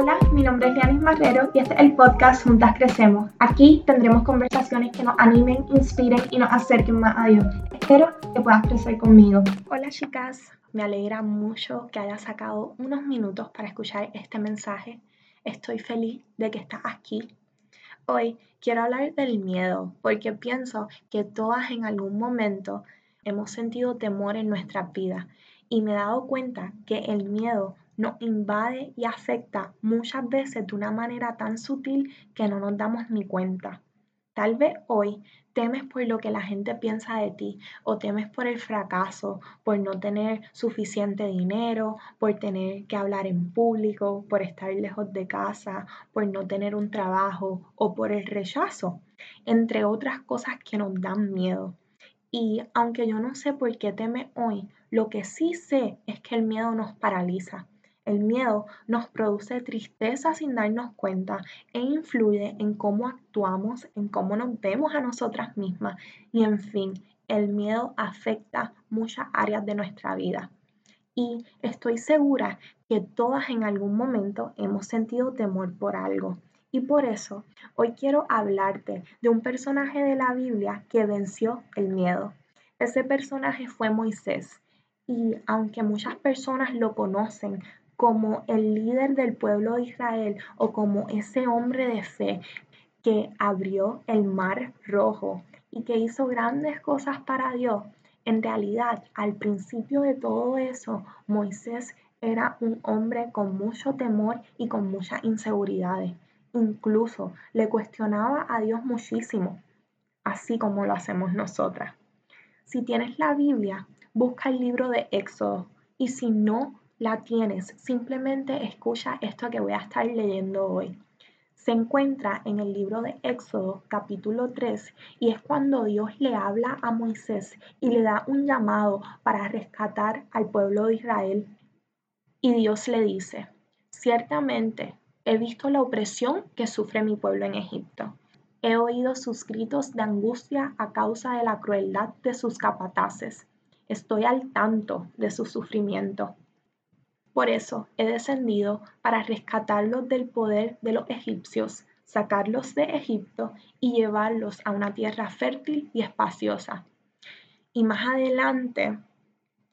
Hola, mi nombre es Lianis Marrero y este es el podcast Juntas Crecemos. Aquí tendremos conversaciones que nos animen, inspiren y nos acerquen más a Dios. Espero que puedas crecer conmigo. Hola chicas, me alegra mucho que hayas sacado unos minutos para escuchar este mensaje. Estoy feliz de que estás aquí. Hoy quiero hablar del miedo porque pienso que todas en algún momento hemos sentido temor en nuestras vidas y me he dado cuenta que el miedo nos invade y afecta muchas veces de una manera tan sutil que no nos damos ni cuenta. Tal vez hoy temes por lo que la gente piensa de ti o temes por el fracaso, por no tener suficiente dinero, por tener que hablar en público, por estar lejos de casa, por no tener un trabajo o por el rechazo, entre otras cosas que nos dan miedo. Y aunque yo no sé por qué teme hoy, lo que sí sé es que el miedo nos paraliza. El miedo nos produce tristeza sin darnos cuenta e influye en cómo actuamos, en cómo nos vemos a nosotras mismas y en fin, el miedo afecta muchas áreas de nuestra vida. Y estoy segura que todas en algún momento hemos sentido temor por algo. Y por eso hoy quiero hablarte de un personaje de la Biblia que venció el miedo. Ese personaje fue Moisés. Y aunque muchas personas lo conocen como el líder del pueblo de Israel o como ese hombre de fe que abrió el mar rojo y que hizo grandes cosas para Dios, en realidad al principio de todo eso, Moisés era un hombre con mucho temor y con muchas inseguridades. Incluso le cuestionaba a Dios muchísimo, así como lo hacemos nosotras. Si tienes la Biblia, busca el libro de Éxodo y si no, la tienes, simplemente escucha esto que voy a estar leyendo hoy. Se encuentra en el libro de Éxodo capítulo 3 y es cuando Dios le habla a Moisés y le da un llamado para rescatar al pueblo de Israel. Y Dios le dice, ciertamente he visto la opresión que sufre mi pueblo en Egipto. He oído sus gritos de angustia a causa de la crueldad de sus capataces. Estoy al tanto de su sufrimiento por eso he descendido para rescatarlos del poder de los egipcios, sacarlos de Egipto y llevarlos a una tierra fértil y espaciosa. Y más adelante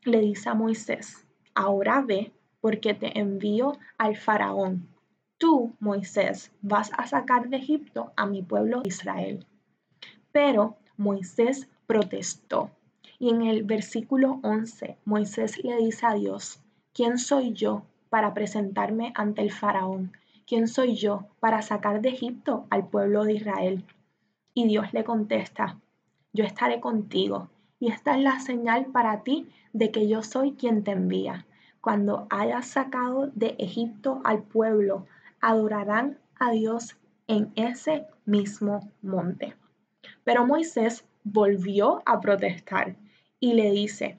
le dice a Moisés, ahora ve porque te envío al faraón. Tú, Moisés, vas a sacar de Egipto a mi pueblo Israel. Pero Moisés protestó. Y en el versículo 11, Moisés le dice a Dios, ¿Quién soy yo para presentarme ante el faraón? ¿Quién soy yo para sacar de Egipto al pueblo de Israel? Y Dios le contesta, yo estaré contigo, y esta es la señal para ti de que yo soy quien te envía. Cuando hayas sacado de Egipto al pueblo, adorarán a Dios en ese mismo monte. Pero Moisés volvió a protestar y le dice,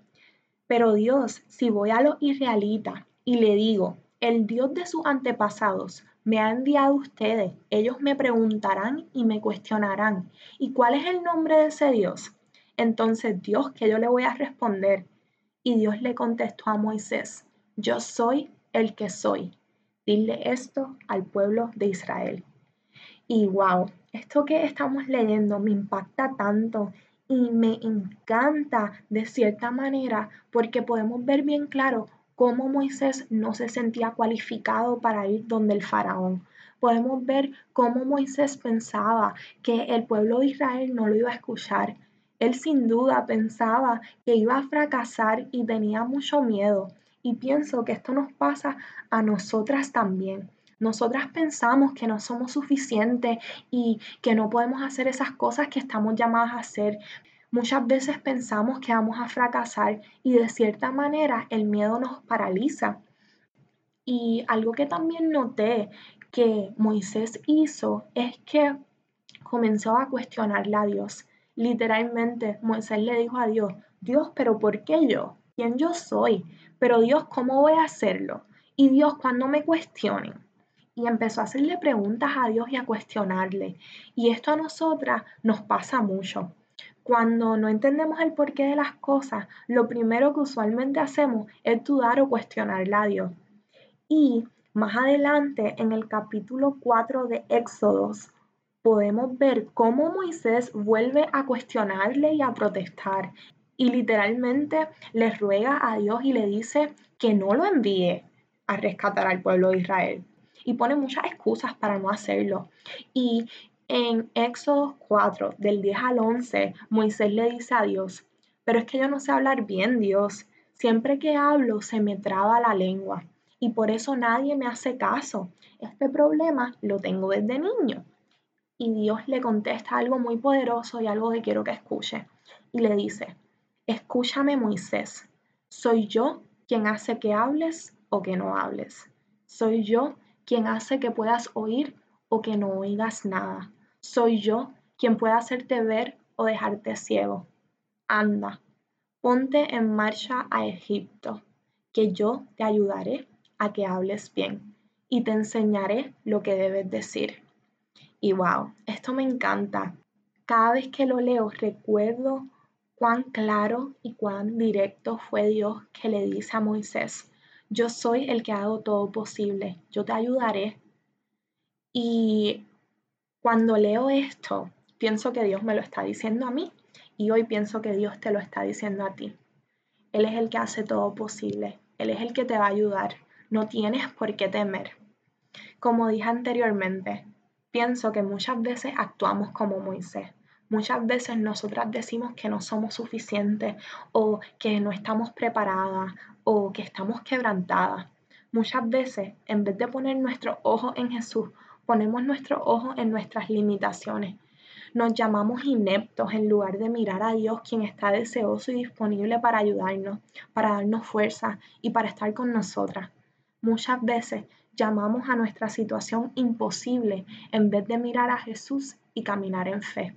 pero Dios, si voy a los israelitas y le digo, el Dios de sus antepasados me ha enviado a ustedes, ellos me preguntarán y me cuestionarán, ¿y cuál es el nombre de ese Dios? Entonces Dios, que yo le voy a responder? Y Dios le contestó a Moisés, yo soy el que soy. Dile esto al pueblo de Israel. Y wow, esto que estamos leyendo me impacta tanto y me encanta de cierta manera porque podemos ver bien claro cómo Moisés no se sentía cualificado para ir donde el faraón. Podemos ver cómo Moisés pensaba que el pueblo de Israel no lo iba a escuchar. Él sin duda pensaba que iba a fracasar y tenía mucho miedo. Y pienso que esto nos pasa a nosotras también. Nosotras pensamos que no somos suficientes y que no podemos hacer esas cosas que estamos llamadas a hacer. Muchas veces pensamos que vamos a fracasar y de cierta manera el miedo nos paraliza. Y algo que también noté que Moisés hizo es que comenzó a cuestionarle a Dios. Literalmente Moisés le dijo a Dios, Dios, pero ¿por qué yo? ¿Quién yo soy? Pero Dios, ¿cómo voy a hacerlo? Y Dios, cuando me cuestionen? Y empezó a hacerle preguntas a Dios y a cuestionarle. Y esto a nosotras nos pasa mucho. Cuando no entendemos el porqué de las cosas, lo primero que usualmente hacemos es dudar o cuestionarle a Dios. Y Más adelante, en el capítulo 4 de Éxodos, podemos ver cómo Moisés vuelve a cuestionarle y a protestar. Y literalmente le ruega a Dios y le dice que no lo envíe a rescatar al pueblo de Israel. Y pone muchas excusas para no hacerlo. Y en Éxodo 4, del 10 al 11, Moisés le dice a Dios, pero es que yo no sé hablar bien, Dios. Siempre que hablo se me traba la lengua y por eso nadie me hace caso. Este problema lo tengo desde niño. Y Dios le contesta algo muy poderoso y algo que quiero que escuche. Y le dice, escúchame Moisés, soy yo quien hace que hables o que no hables. Soy yo quien hace que puedas oír o que no oigas nada. Soy yo quien puede hacerte ver o dejarte ciego. Anda, ponte en marcha a Egipto, que yo te ayudaré a que hables bien y te enseñaré lo que debes decir. Y wow, esto me encanta. Cada vez que lo leo recuerdo cuán claro y cuán directo fue Dios que le dice a Moisés, yo soy el que hago todo posible, yo te ayudaré. Y cuando leo esto, pienso que Dios me lo está diciendo a mí y hoy pienso que Dios te lo está diciendo a ti. Él es el que hace todo posible, Él es el que te va a ayudar, no tienes por qué temer. Como dije anteriormente, pienso que muchas veces actuamos como Moisés. Muchas veces nosotras decimos que no somos suficientes o que no estamos preparadas o que estamos quebrantadas. Muchas veces, en vez de poner nuestro ojo en Jesús, ponemos nuestro ojo en nuestras limitaciones. Nos llamamos ineptos en lugar de mirar a Dios quien está deseoso y disponible para ayudarnos, para darnos fuerza y para estar con nosotras. Muchas veces llamamos a nuestra situación imposible en vez de mirar a Jesús y caminar en fe.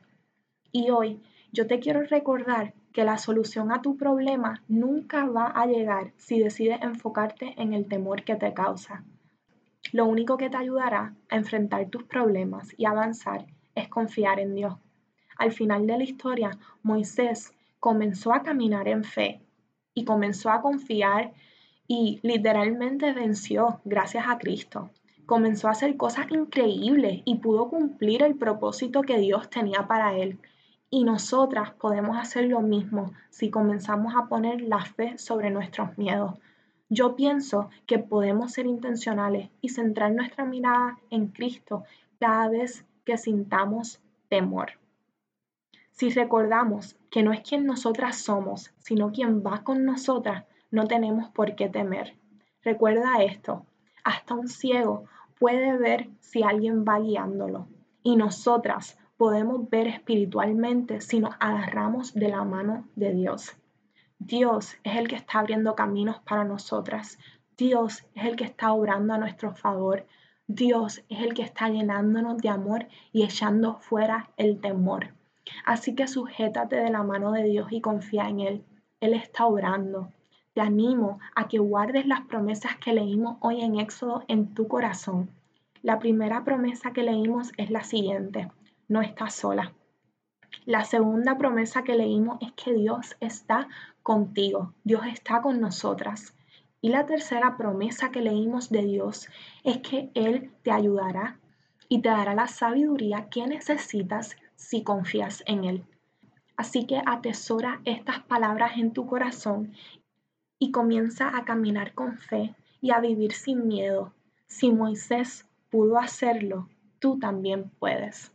Y hoy yo te quiero recordar que la solución a tu problema nunca va a llegar si decides enfocarte en el temor que te causa. Lo único que te ayudará a enfrentar tus problemas y avanzar es confiar en Dios. Al final de la historia, Moisés comenzó a caminar en fe y comenzó a confiar y literalmente venció gracias a Cristo. Comenzó a hacer cosas increíbles y pudo cumplir el propósito que Dios tenía para él. Y nosotras podemos hacer lo mismo si comenzamos a poner la fe sobre nuestros miedos, yo pienso que podemos ser intencionales y centrar nuestra mirada en Cristo cada vez que sintamos temor. Si recordamos que no es quien nosotras somos, sino quien va con nosotras, no tenemos por qué temer. Recuerda esto, hasta un ciego puede ver si alguien va guiándolo y nosotras podemos ver espiritualmente si nos agarramos de la mano de Dios. Dios es el que está abriendo caminos para nosotras. Dios es el que está obrando a nuestro favor. Dios es el que está llenándonos de amor y echando fuera el temor. Así que sujétate de la mano de Dios y confía en Él. Él está obrando. Te animo a que guardes las promesas que leímos hoy en Éxodo en tu corazón. La primera promesa que leímos es la siguiente. No estás sola. La segunda promesa que leímos es que Dios está contigo, Dios está con nosotras. Y la tercera promesa que leímos de Dios es que Él te ayudará y te dará la sabiduría que necesitas si confías en Él. Así que atesora estas palabras en tu corazón y comienza a caminar con fe y a vivir sin miedo. Si Moisés pudo hacerlo, tú también puedes.